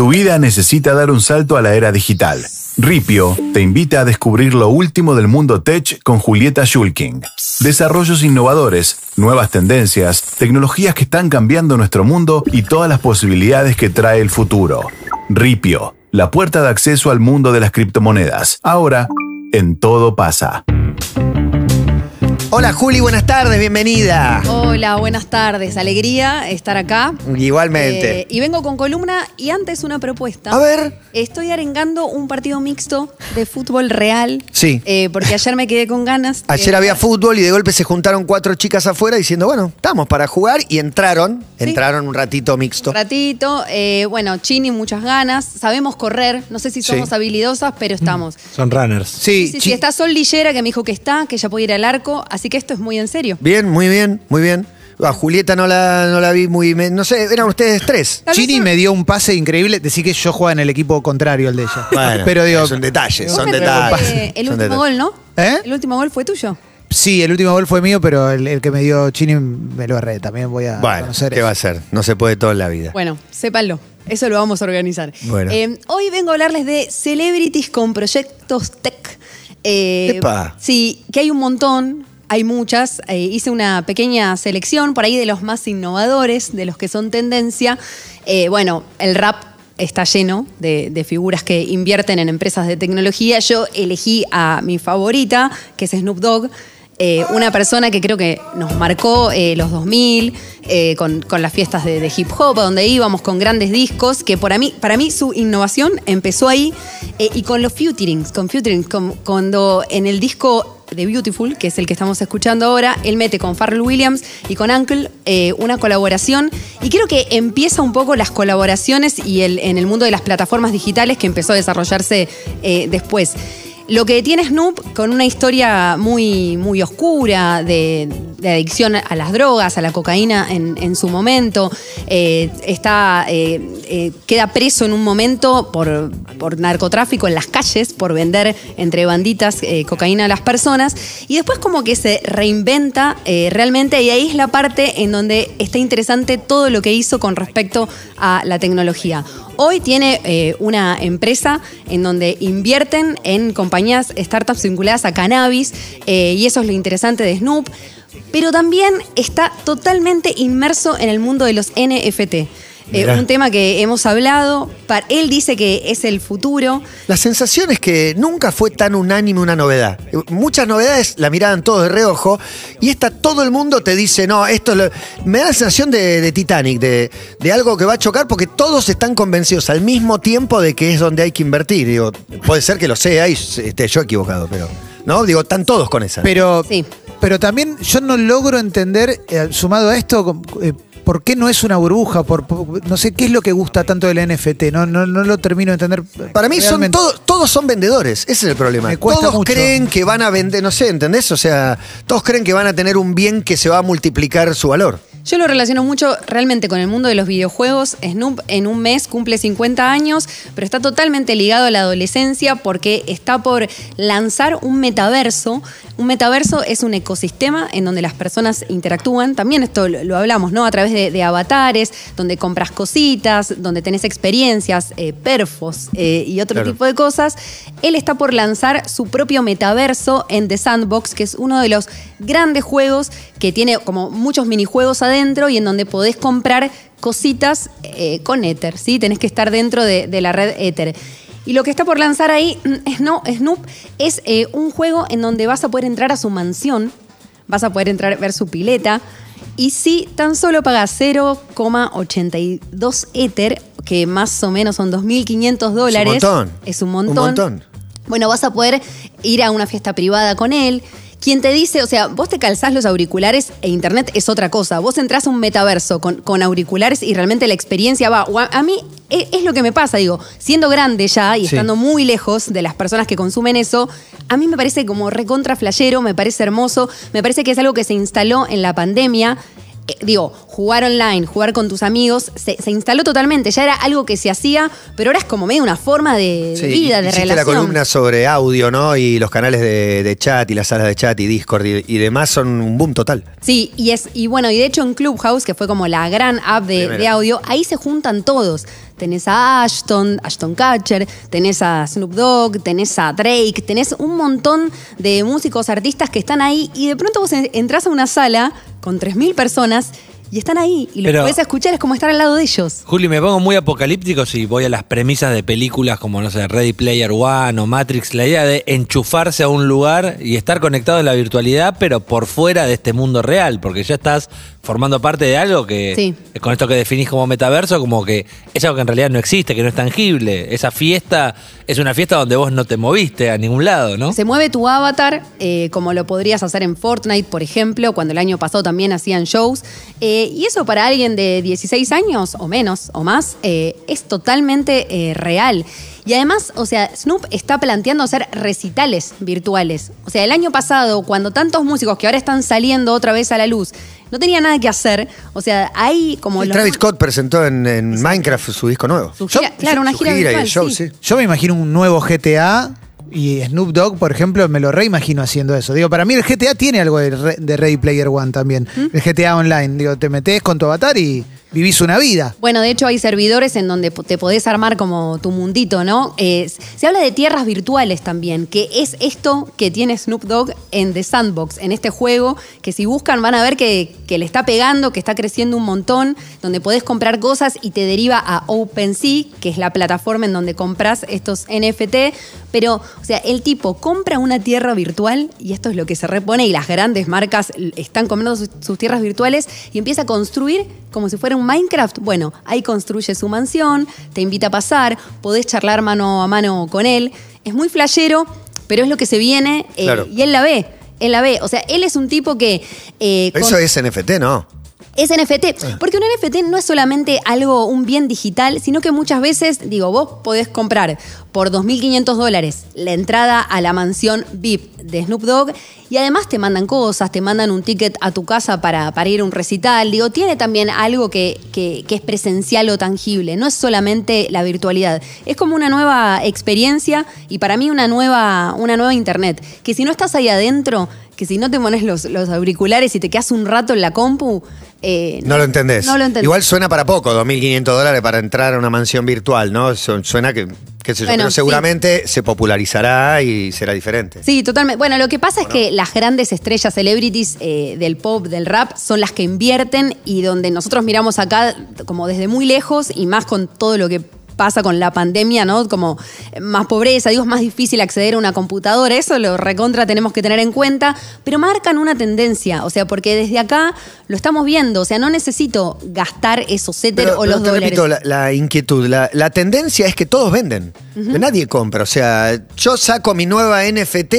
Tu vida necesita dar un salto a la era digital. Ripio te invita a descubrir lo último del mundo tech con Julieta Schulking. Desarrollos innovadores, nuevas tendencias, tecnologías que están cambiando nuestro mundo y todas las posibilidades que trae el futuro. Ripio, la puerta de acceso al mundo de las criptomonedas. Ahora, en todo pasa. Hola Juli, buenas tardes, bienvenida. Hola, buenas tardes. Alegría estar acá. Igualmente. Eh, y vengo con columna y antes una propuesta. A ver. Estoy arengando un partido mixto de fútbol real. Sí. Eh, porque ayer me quedé con ganas. Ayer había fútbol y de golpe se juntaron cuatro chicas afuera diciendo, bueno, estamos para jugar y entraron, Sí. entraron un ratito mixto. Un ratito. eh, bueno, Chini, muchas ganas. Sabemos correr. No sé si Sí. somos habilidosas, pero estamos. Son runners. Sí, Sí, está Sol Lillera, que me dijo que está, que ya puede ir al arco. Así que esto es muy en serio. bien, muy bien, muy bien. A Julieta no la, no la vi muy, me- no sé, eran ustedes tres. Tal vez Chini son- me dio un pase increíble. Decir que yo jugaba en el equipo contrario al de ella. Bueno, pero digo, son detalles, Vos son me detalles. preguntaste El son último detalles. gol, ¿no? ¿Eh? El último gol fue tuyo. sí, el último gol fue mío, pero el, el que me dio Chini me lo erré. También voy a Bueno, conocer ¿qué eso. va a ser? No se puede todo en la vida. Bueno, sépanlo. Eso lo vamos a organizar. Bueno. Eh, hoy vengo a hablarles de celebrities con proyectos tech. Eh, Epa. Sí, que hay un montón. Hay muchas. Eh, hice una pequeña selección por ahí de los más innovadores, de los que son tendencia. Eh, bueno, el rap está lleno de, de figuras que invierten en empresas de tecnología. Yo elegí a mi favorita, que es Snoop Dogg. Eh, una persona que creo que nos marcó eh, los 2000 eh, con, las fiestas de, hip hop, donde íbamos con grandes discos, que para mí, para mí su innovación empezó ahí y con los futurings, con futurings, con- cuando en el disco de Beautiful, que es el que estamos escuchando ahora, él mete con Pharrell Williams y con Uncle una colaboración y creo que empieza un poco las colaboraciones y en el mundo de las plataformas digitales que empezó a desarrollarse después. Lo que tiene Snoop con una historia muy, muy oscura de, de adicción a las drogas, a la cocaína en, en su momento. Eh, está, eh, eh, queda preso en un momento por, por narcotráfico en las calles, por vender entre banditas cocaína a las personas. Y después como que se reinventa realmente y ahí es la parte en donde está interesante todo lo que hizo con respecto a la tecnología. Hoy tiene una empresa en donde invierten en compañías, startups vinculadas a cannabis, y eso es lo interesante de Snoop. Pero también está totalmente inmerso en el mundo de los NFT. Eh, un tema que hemos hablado. Pa- Él dice que es el futuro. La sensación es que nunca fue tan unánime una novedad. Muchas novedades la miraban todos de reojo y esta todo el mundo te dice, no, esto es lo-". me da la sensación de, de Titanic, de, de algo que va a chocar porque todos están convencidos al mismo tiempo de que es donde hay que invertir. Digo, puede ser que lo sea y esté yo equivocado, pero no, digo, están todos con esa. Pero, Sí. Pero también yo no logro entender, eh, sumado a esto, eh, por qué no es una burbuja, por, por- no sé qué es lo que gusta tanto del NFT, no, no, no lo termino de entender. Para mí son realmente. todos, todos son vendedores, ese es el problema. Todos mucho. creen que van a vender, no sé, ¿entendés? O sea, todos creen que van a tener un bien que se va a multiplicar su valor. Yo lo relaciono mucho realmente con el mundo de los videojuegos. Snoop en un mes cumple 50 años, pero está totalmente ligado a la adolescencia porque está por lanzar un metaverso. Un metaverso es un ecosistema en donde las personas interactúan. También esto lo, hablamos, ¿no? A través de, de avatares, donde compras cositas, donde tenés experiencias, eh, perfos eh, y otro Claro. tipo de cosas. Él está por lanzar su propio metaverso en The Sandbox, que es uno de los grandes juegos que tiene como muchos minijuegos adentro y en donde podés comprar cositas eh, con Ether, ¿sí? Tenés que estar dentro de, de la red Ether. Y lo que está por lanzar ahí, mm, Sno- Snoop, es eh, un juego en donde vas a poder entrar a su mansión, vas a poder entrar, ver su pileta, y si tan solo pagas 0,82 Ether, que más o menos son 2.500 dólares. montón. Es un Un montón. montón. Bueno, vas a poder ir a una fiesta privada con él. Quien te dice, o sea, vos te calzás los auriculares e internet es otra cosa. Vos entrás a un metaverso con, con auriculares y realmente la experiencia va. o a, a mí es, es lo que me pasa, digo, siendo grande ya y Sí. estando muy lejos de las personas que consumen eso, a mí me parece como recontra flashero, me parece hermoso, me parece que es algo que se instaló en la pandemia. Eh, digo, jugar online, jugar con tus amigos, se, se instaló totalmente. Ya era algo que se hacía, pero ahora es como medio una forma de, vida, de relación. la columna sobre audio, ¿no? Y los canales de, de chat y las salas de chat y Discord y, y demás son un boom total. Sí, y es, y bueno, y de hecho en Clubhouse, que fue como la gran app de audio, ahí se juntan todos. Tenés a Ashton, Ashton Kutcher, tenés a Snoop Dogg, tenés a Drake, tenés un montón de músicos, artistas que están ahí y de pronto vos en- entrás a una sala con 3.000 personas y están ahí y lo que podés escuchar es como estar al lado de ellos. Juli, me pongo muy apocalíptico si voy a las premisas de películas como, no sé, Ready Player One o Matrix, la idea de enchufarse a un lugar y estar conectado en la virtualidad, pero por fuera de este mundo real, porque ya estás formando parte de algo que, Sí. con esto que definís como metaverso, como que es algo que en realidad no existe, que no es tangible. Esa fiesta es una fiesta donde vos no te moviste a ningún lado, ¿no? Se mueve tu avatar, eh, como lo podrías hacer en Fortnite, por ejemplo, cuando el año pasado también hacían shows. Eh, y eso para alguien de 16 años o menos o más eh, es totalmente real. Y además, o sea, Snoop está planteando hacer recitales virtuales. O sea, el año pasado, cuando tantos músicos que ahora están saliendo otra vez a la luz, no tenían nada que hacer, o sea, hay como... Los- Travis Scott presentó en, en Minecraft su disco nuevo. Su gira- claro, una Su gira y virtual, el show, sí. sí. Yo me imagino un nuevo GTA y Snoop Dogg, por ejemplo, me lo reimagino haciendo eso. Digo, para mí el GTA tiene algo de, re- de Ready Player One también. ¿Mm? El GTA Online. Digo, te metes con tu avatar y vivís una vida. Bueno, de hecho hay servidores en donde te podés armar como tu mundito, ¿no? Eh, se habla de tierras virtuales también, que es esto que tiene Snoop Dogg en The Sandbox, en este juego, que si buscan van a ver que, le está pegando, que está creciendo un montón, donde podés comprar cosas y te deriva a OpenSea, que es la plataforma en donde compras estos NFT. Pero, o sea, el tipo compra una tierra virtual, y esto es lo que se repone, y las grandes marcas están comprando sus, sus tierras virtuales, y empieza a construir como si fuera Minecraft. Bueno, ahí construye su mansión, te invita a pasar, podés charlar mano a mano con él. Es muy flashero, pero es lo que se viene, eh, Claro. y él la ve. Él la ve. O sea, él es un tipo que. eh, con- Eso es NFT, ¿no? Es NFT, porque un NFT no es solamente algo, un bien digital, sino que muchas veces, digo, vos podés comprar por 2.500 dólares la entrada a la mansión VIP de Snoop Dogg y además te mandan cosas, te mandan un ticket a tu casa para, para ir a un recital. Digo, tiene también algo que, que- que es presencial o tangible, no es solamente la virtualidad. Es como una nueva experiencia y para mí una nueva, una nueva internet, que si no estás ahí adentro, que si no te pones los, los auriculares y te quedas un rato en la compu, eh, No lo entendés. No lo entendés. Igual suena para poco, 2.500 dólares para entrar a una mansión virtual, ¿no? Su- Suena que, qué sé yo, Bueno, pero sí. seguramente se popularizará y será diferente. Sí, totalmente. Bueno, lo que pasa es que las grandes estrellas, celebrities eh, del pop, del rap, son las que invierten y donde nosotros miramos acá como desde muy lejos y más con todo lo que pasa con la pandemia, ¿no? Como más pobreza, digo, es más difícil acceder a una computadora, eso lo recontra tenemos que tener en cuenta, pero marcan una tendencia, o sea, porque desde acá lo estamos viendo, o sea, no necesito gastar esos Pero, o los pero te dólares. repito, la, la inquietud, la, la tendencia es que todos venden. Nadie compra. O sea, yo saco mi nueva NFT,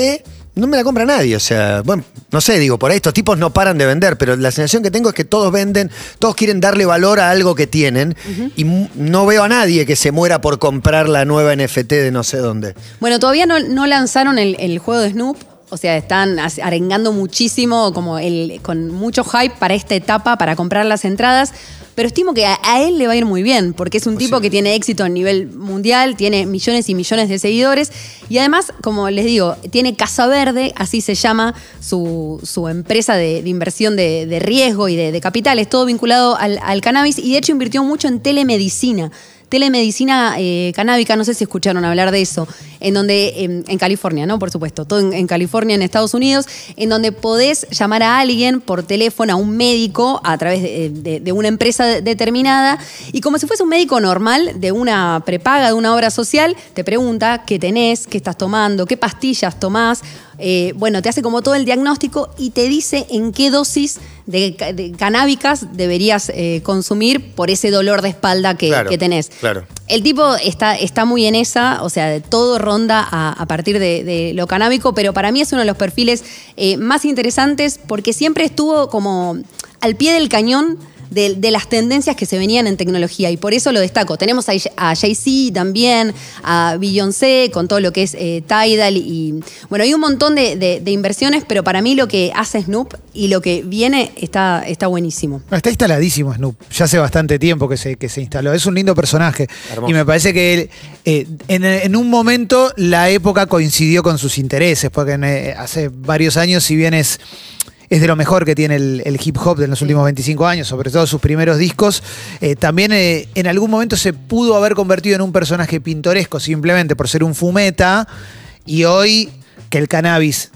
no me la compra nadie. O sea, bueno, no sé, digo, por ahí estos tipos no paran de vender, pero la sensación que tengo es que todos venden, todos quieren darle valor a algo que tienen y no veo a nadie que se muera por comprar la nueva NFT de no sé dónde. Bueno, todavía no, no lanzaron el, el juego de Snoop. O sea, están arengando muchísimo, como el, con mucho hype para esta etapa, para comprar las entradas. Pero estimo que a, a él le va a ir muy bien, porque es un tipo que tiene éxito a nivel mundial, tiene millones y millones de seguidores. Y además, como les digo, tiene Casa Verde, así se llama su, su empresa de, de inversión de, de riesgo y de, de capitales, todo vinculado al, al cannabis. Y de hecho invirtió mucho en telemedicina telemedicina eh, canábica, no sé si escucharon hablar de eso, en donde, en, en California, ¿no? Por supuesto, todo en, California, en Estados Unidos, en donde podés llamar a alguien por teléfono, a un médico, a través de, de- de una empresa de- determinada, y como si fuese un médico normal de una prepaga, de una obra social, te pregunta qué tenés, qué estás tomando, qué pastillas tomás, eh, bueno, te hace como todo el diagnóstico y te dice en qué dosis de, de canábicas deberías eh, consumir por ese dolor de espalda que, Claro, que tenés. claro. El tipo está, está muy en esa, o sea, todo ronda a, a partir de, de lo canábico, pero para mí es uno de los perfiles eh, más interesantes porque siempre estuvo como al pie del cañón de, de las tendencias que se venían en tecnología y por eso lo destaco. Tenemos a, a Jay-Z también, a Beyoncé con todo lo que es eh, Tidal y bueno, hay un montón de, de- de inversiones, pero para mí lo que hace Snoop y lo que viene está, está buenísimo. No, Está instaladísimo Snoop. Ya hace bastante tiempo que se, que se instaló. Es un lindo personaje. Hermoso. Y me parece que él, eh, en, en un momento la época coincidió con sus intereses, porque en, eh, hace varios años, si bien es, es de lo mejor que tiene el, el hip hop de los últimos 25 años, sobre todo sus primeros discos. Eh, también eh, en algún momento se pudo haber convertido en un personaje pintoresco simplemente por ser un fumeta y hoy que el cannabis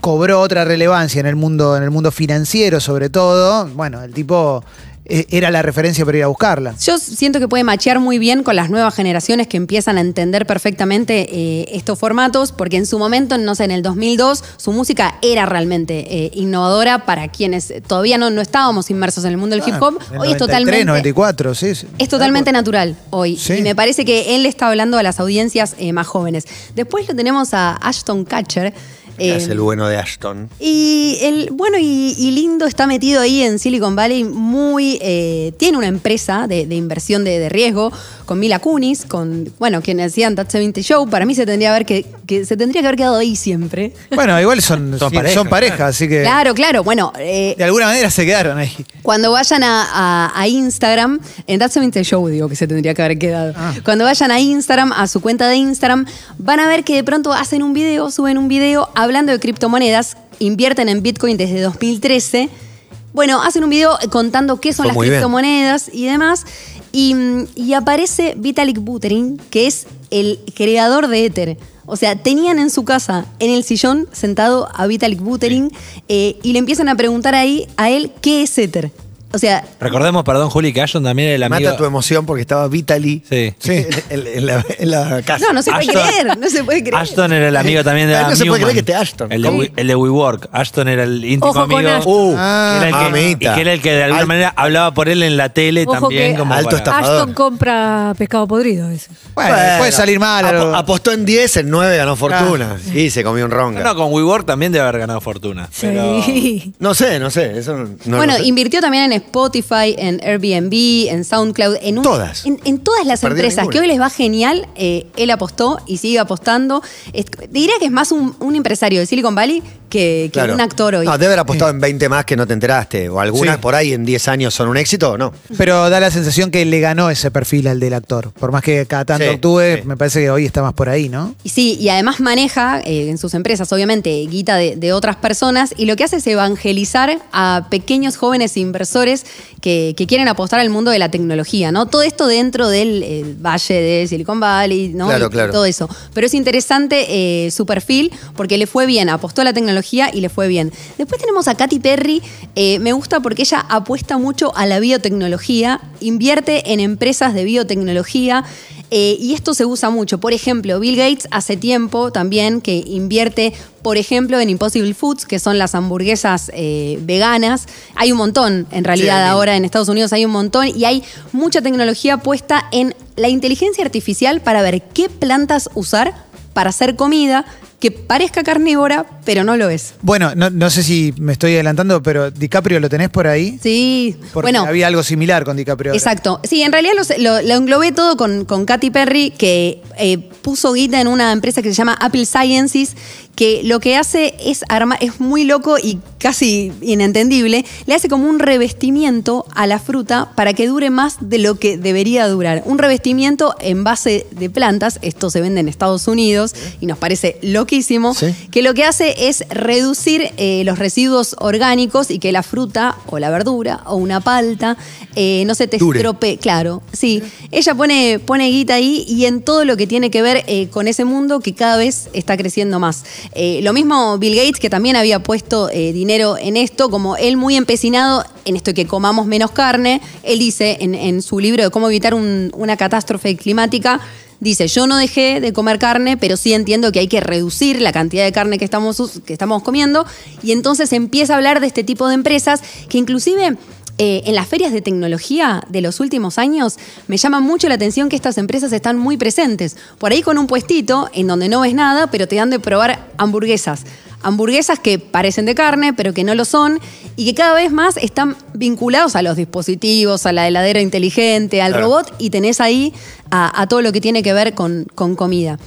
cobró otra relevancia en el mundo, en el mundo financiero sobre todo, bueno, el tipo era la referencia para ir a buscarla. Yo siento que puede machear muy bien con las nuevas generaciones que empiezan a entender perfectamente eh, estos formatos, porque en su momento, no sé, en el 2002, su música era realmente eh, innovadora para quienes todavía no, no estábamos inmersos en el mundo del hip hop. Hoy es 93, totalmente... 94, sí. sí. Es totalmente natural hoy. Sí. Y me parece que él está hablando a las audiencias eh, más jóvenes. Después lo tenemos a Ashton Catcher. Eh, es el bueno de Ashton. y el bueno y, y lindo está metido ahí en Silicon Valley, muy eh, tiene una empresa de, de inversión de, de riesgo con Mila Kunis, con bueno quienes hacían That 70 Show. Para mí se tendría, haber que, que se tendría que haber quedado ahí siempre. Bueno, igual son, Son sí, pareja, son pareja, así que Claro, claro. Bueno, eh, de alguna manera se quedaron ahí. Cuando vayan a, a- a Instagram, en That's 70 Show digo que se tendría que haber quedado. Ah. Cuando vayan a Instagram, a su cuenta de Instagram, van a ver que de pronto hacen un video, suben un video hablando de criptomonedas, invierten en Bitcoin desde 2013. Bueno, hacen un video contando qué son Fue las bien. criptomonedas y demás. Y, y aparece Vitalik Buterin, que es el creador de Ether. O sea, tenían en su casa, en el sillón, sentado a Vitalik Buterin eh, y le empiezan a preguntar ahí a él qué es Ether. O sea, Recordemos, perdón, Juli, que Ashton también era el amigo. Mata tu emoción porque estaba Vitaly Sí. en, en- en la, en la casa. no, no se puede Ashton- creer, no se puede creer. Ashton era el amigo también de Ay, no se puede creer que esté Ashton. El de, el de WeWork. Ashton era el íntimo Ojo con amigo. Ashton. Uh, que era el que- mamita. y que era el que de alguna Al- manera hablaba por él en la tele Ojo también. que Como alto para- estafador. Ashton compra pescado podrido. Bueno, puede salir mal. Apostó en 10, en 9 ganó fortuna. Y se comió un ronga. No, con WeWork también debe haber ganado fortuna. Pero... Sí. No sé, no sé. Eso no- no bueno, invirtió también en Spotify, en Airbnb, en SoundCloud, en un- Todas. En, en todas las empresas ninguna. que hoy les va genial. eh, él apostó y sigue apostando. Es- diría que es más un, un empresario de Silicon Valley que, que Claro. un actor hoy. No, debe haber apostado en 20 más que no te enteraste. O algunas Sí. por ahí en 10 años son un éxito o no. Pero da la sensación que le ganó ese perfil al del actor. Por más que cada tanto Sí, actúe, me parece que hoy está más por ahí, ¿no? Y sí, y además maneja eh, en sus empresas, obviamente, guita de, de otras personas y lo que hace es evangelizar a pequeños jóvenes inversores que, que quieren apostar al mundo de la tecnología, ¿no? Todo esto dentro del eh, valle de Silicon Valley, ¿no? Claro, Y claro. Todo eso. Pero es interesante eh, su perfil porque le fue bien, apostó a la tecnología y le fue bien. Después tenemos a Katy Perry, eh, me gusta porque ella apuesta mucho a la biotecnología, invierte en empresas de biotecnología. Eh, y esto se usa mucho. Por ejemplo, Bill Gates hace tiempo también que invierte, por ejemplo, en Impossible Foods, que son las hamburguesas eh, veganas. Hay un montón, en realidad, Sí. ahora en Estados Unidos hay un montón y hay mucha tecnología puesta en la inteligencia artificial para ver qué plantas usar para hacer comida que parezca carnívora, pero no lo es. Bueno, no, no sé si me estoy adelantando, pero DiCaprio lo tenés por ahí. Sí, Porque bueno. había algo similar con DiCaprio. ahora. Exacto. Sí, en realidad los- lo, lo englobé todo con, con Katy Perry, que eh, puso guita en una empresa que se llama Apple Sciences, que lo que hace es armar, es muy loco y casi inentendible, le hace como un revestimiento a la fruta para que dure más de lo que debería durar. Un revestimiento en base de plantas, esto se vende en Estados Unidos y nos parece loquísimo, Sí. que lo que hace es reducir eh, los residuos orgánicos y que la fruta o la verdura o una palta eh, no se te Dure. estropee. Claro, sí. Ella pone, pone guita ahí y en todo lo que tiene que ver eh, con ese mundo que cada vez está creciendo más. Lo mismo Bill Gates, que también había puesto dinero en esto, como él muy empecinado en esto de que comamos menos carne. Él dice en, en su libro de cómo evitar un- una catástrofe climática, Dice, yo no dejé de comer carne, pero sí entiendo que hay que reducir la cantidad de carne que estamos, que estamos comiendo. Y entonces empieza a hablar de este tipo de empresas que inclusive eh, en las ferias de tecnología de los últimos años me llama mucho la atención que estas empresas están muy presentes. Por ahí con un puestito en donde no ves nada, pero te dan de probar hamburguesas. Hamburguesas que parecen de carne, pero que no lo son, y que cada vez más están vinculados a los dispositivos, a la heladera inteligente, al Claro. robot, y tenés ahí a, a todo lo que tiene que ver con, con comida.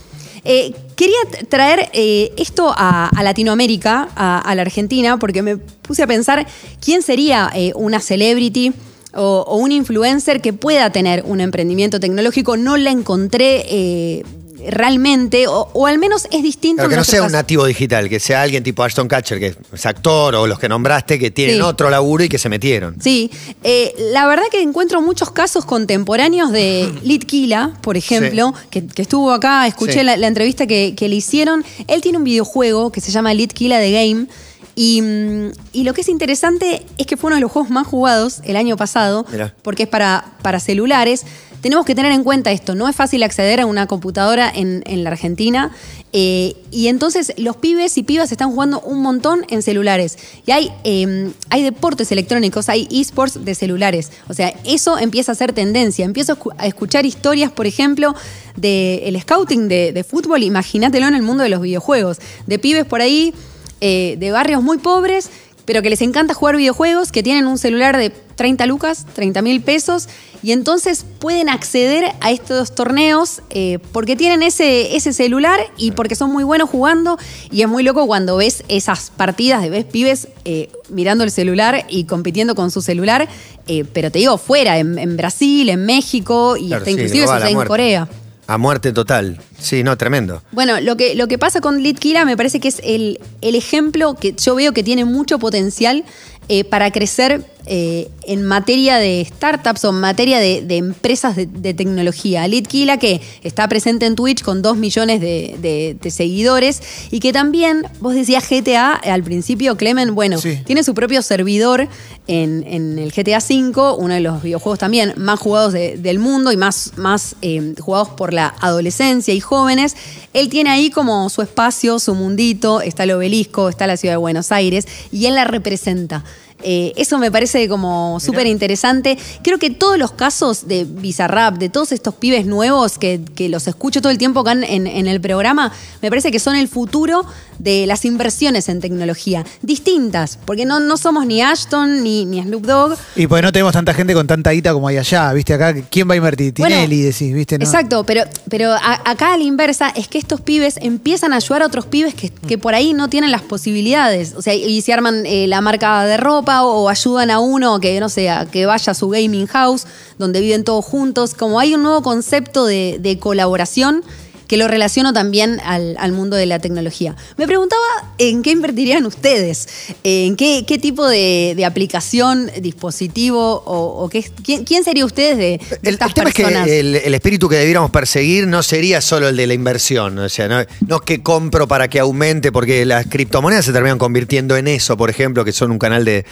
Eh, quería traer eh, esto a, a Latinoamérica, a, a la Argentina, porque me puse a pensar quién sería eh, una celebrity o, o un influencer que pueda tener un emprendimiento tecnológico. No la encontré. Realmente, o, o al menos es distinto. Que no sea un nativo digital, que sea alguien tipo Ashton Catcher, que es actor, o los que nombraste, que tienen Sí. otro laburo y que se metieron. Sí, eh, la verdad que encuentro muchos casos contemporáneos de Litkila, por ejemplo, que, que estuvo acá, escuché Sí. la, la entrevista que, que le hicieron. Él tiene un videojuego que se llama Litkila The Game. Y, mm, y lo que es interesante es que fue uno de los juegos más jugados el año pasado, Mirá. porque es para, para celulares. Tenemos que tener en cuenta esto, no es fácil acceder a una computadora en, la Argentina. eh, y entonces los pibes y pibas están jugando un montón en celulares. Y hay, eh, hay deportes electrónicos, hay esports de celulares. O sea, eso empieza a ser tendencia. Empiezo a escu- a escuchar historias, por ejemplo, del scouting de, de fútbol, imagínatelo en el mundo de los videojuegos. De pibes por ahí, eh, de barrios muy pobres, pero que les encanta jugar videojuegos, que tienen un celular de 30 lucas, 30 mil pesos, y entonces pueden acceder a estos torneos eh, porque tienen ese, ese celular y porque son muy buenos jugando, y es muy loco cuando ves esas partidas de ves pibes eh, mirando el celular y compitiendo con su celular, eh, pero te digo, fuera, en, en Brasil, en México, y Claro, hasta sí, inclusive en. Corea. A muerte total. Sí, no, tremendo. Bueno, lo que, lo que pasa con Litkila me parece que es el, el ejemplo que yo veo que tiene mucho potencial eh, para crecer eh, en materia de startups o en materia de, de empresas de, de tecnología. Litkila, que está presente en Twitch con 2 millones de, seguidores y que también, vos decías GTA al principio, Clemen, bueno, Sí. tiene su propio servidor en, en el GTA V, uno de los videojuegos también más jugados de- del mundo y más, más eh, jugados por la adolescencia y jóvenes. Él tiene ahí como su espacio, su mundito, está el obelisco, está la ciudad de Buenos Aires y él la representa. Eh, eso me parece como súper interesante. Creo que todos los casos de Bizarrap, de todos estos pibes nuevos que, que los escucho todo el tiempo acá en, en el programa, me parece que son el futuro de las inversiones en tecnología. Distintas, porque no, no somos ni Ashton ni, ni Snoop Dogg. Y pues no tenemos tanta gente con tanta guita como hay allá, ¿viste? Acá, ¿quién va a invertir? Bueno, Tinelli, decís, ¿viste? No. Exacto, pero, pero a- acá a la inversa es que estos pibes empiezan a ayudar a otros pibes que, que por ahí no tienen las posibilidades. O sea, y se arman eh, la marca de ropa o, o ayudan a uno que, no sé, a que vaya a su gaming house donde viven todos juntos. Como hay un nuevo concepto de, de colaboración que lo relaciono también al, al mundo de la tecnología. Me preguntaba en qué invertirían ustedes, en qué, qué tipo de, de aplicación, dispositivo o, o qué, quién, quién sería ustedes de, de El, estas el tema personas. es que el, el espíritu que debiéramos perseguir no sería solo el de la inversión. O sea, no, no que compro para que aumente, porque las criptomonedas se terminan convirtiendo en eso, por ejemplo, que son un canal de,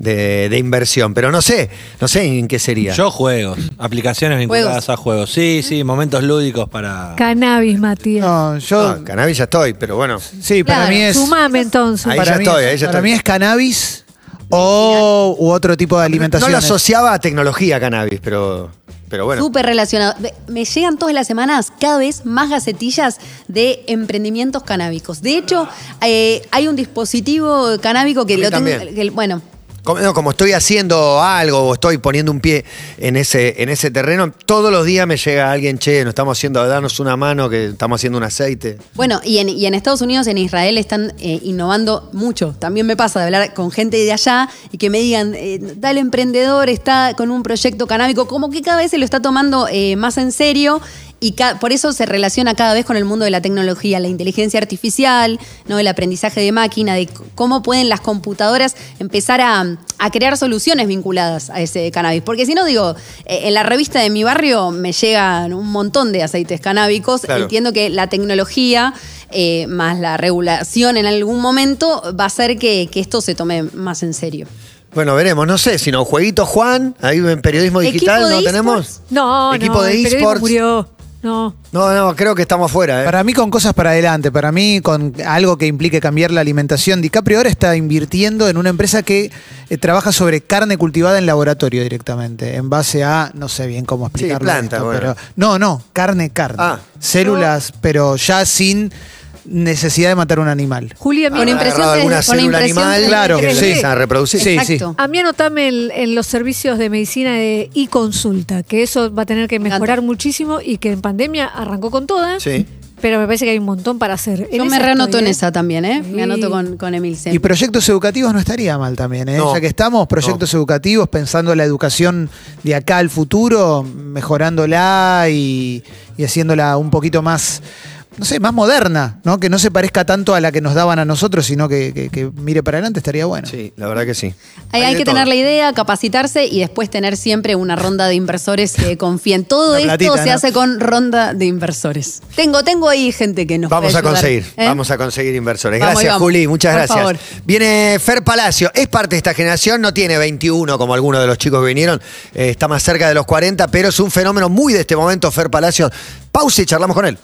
de- de inversión. Pero no sé, no sé en qué sería. Yo juegos, aplicaciones vinculadas Juegos. a juegos. Sí, sí, momentos lúdicos para. Cannabis, Matías. No, yo. No, cannabis ya estoy, pero bueno. sí, para Claro, mí es. Sumame entonces. Ahí para ya mí, estoy, es- ahí ya para estoy. mí es cannabis o u otro tipo de No alimentación. lo asociaba a tecnología cannabis, pero, pero bueno. Súper relacionado. Ve- Me llegan todas las semanas cada vez más gacetillas de emprendimientos canábicos. De hecho, eh, hay un dispositivo canábico que A mí lo tengo. también. que- bueno, Como, no, como estoy haciendo algo o estoy poniendo un pie en ese, en ese terreno, todos los días me llega alguien, che, nos estamos haciendo, darnos una mano, que estamos haciendo un aceite. Bueno, y en, y en Estados Unidos, en Israel, están eh, innovando mucho. También me pasa de hablar con gente de allá y que me digan, eh, tal emprendedor está con un proyecto canábico, como que cada vez se lo está tomando eh, más en serio y por eso se relaciona cada vez con el mundo de la tecnología, la inteligencia artificial, ¿no? el aprendizaje de máquina, de cómo pueden las computadoras empezar a, a crear soluciones vinculadas a ese cannabis. Porque si no, digo, eh, en la revista de mi barrio me llegan un montón de aceites canábicos, Claro. entiendo que la tecnología eh, más la regulación en algún momento va a hacer que, que esto se tome más en serio. Bueno, veremos, no sé, si no, Jueguito Juan, ahí en periodismo ¿Equipo digital, ¿no tenemos? No, Equipo no, de esports. No. No, no, creo que estamos fuera, ¿eh? Para mí con cosas para adelante, para mí con algo que implique cambiar la alimentación. DiCaprio ahora está invirtiendo en una empresa que eh, trabaja sobre carne cultivada en laboratorio directamente, en base a, no sé bien cómo explicarlo. planta, esto, bueno. pero no, no, carne, carne. Ah. Células, pero ya sin necesidad de matar un animal. Julia, Con mira, Han impresión tres- alguna célula animal Claro, que sí. a reproducir. Sí, Exacto. a mí anotame el- en los servicios de medicina de e-consulta, que eso va a tener que mejorar muchísimo y que en pandemia arrancó con toda. Sí. Pero me parece que hay un montón para hacer. Yo En me reanoto en esa también, ¿eh? Me Sí. anoto con, con Emil Sem. Y proyectos educativos no estaría mal también, ¿eh? No. Ya que estamos, proyectos educativos, pensando la educación de acá al futuro, mejorándola y, y haciéndola un poquito más, no sé, más moderna, ¿no? Que no se parezca tanto a la que nos daban a nosotros, sino que, que- que mire para adelante, estaría bueno. Sí, la verdad que sí. Hay, que todo. tener la idea, capacitarse y después tener siempre una ronda de inversores que confíen. Todo Una esto platita, se ¿no? hace con ronda de inversores. Tengo, tengo ahí gente que nos Vamos puede a conseguir, ¿eh? vamos a conseguir inversores. Vamos, Gracias, vamos. Juli, muchas Por gracias. favor. Viene Fer Palacio, es parte de esta generación, no tiene 21 como algunos de los chicos que vinieron, eh, está más cerca de los 40, pero es un fenómeno muy de este momento, Fer Palacio. Pausa y charlamos con él.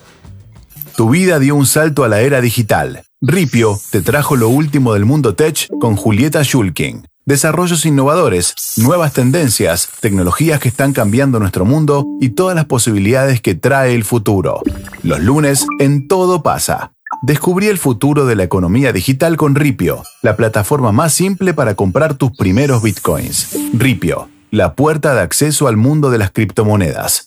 Tu vida dio un salto a la era digital. Ripio te trajo lo último del mundo tech con Julieta Schulking. Desarrollos innovadores, nuevas tendencias, tecnologías que están cambiando nuestro mundo y todas las posibilidades que trae el futuro. Los lunes en Todo pasa. Descubrí el futuro de la economía digital con Ripio, la plataforma más simple para comprar tus primeros bitcoins. Ripio, la puerta de acceso al mundo de las criptomonedas.